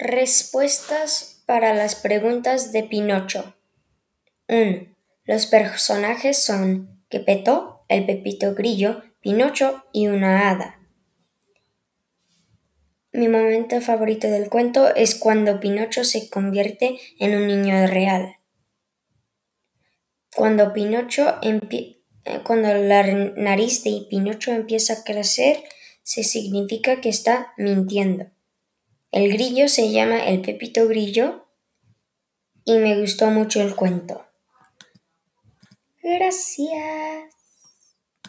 Respuestas para las preguntas de Pinocho. 1. Los personajes son Quepeto, el Pepito Grillo, Pinocho y una hada. Mi momento favorito del cuento es cuando Pinocho se convierte en un niño real. Cuando Pinocho eh, cuando la nariz de Pinocho empieza a crecer, se significa que está mintiendo. El grillo se llama el Pepito Grillo y me gustó mucho el cuento. Gracias.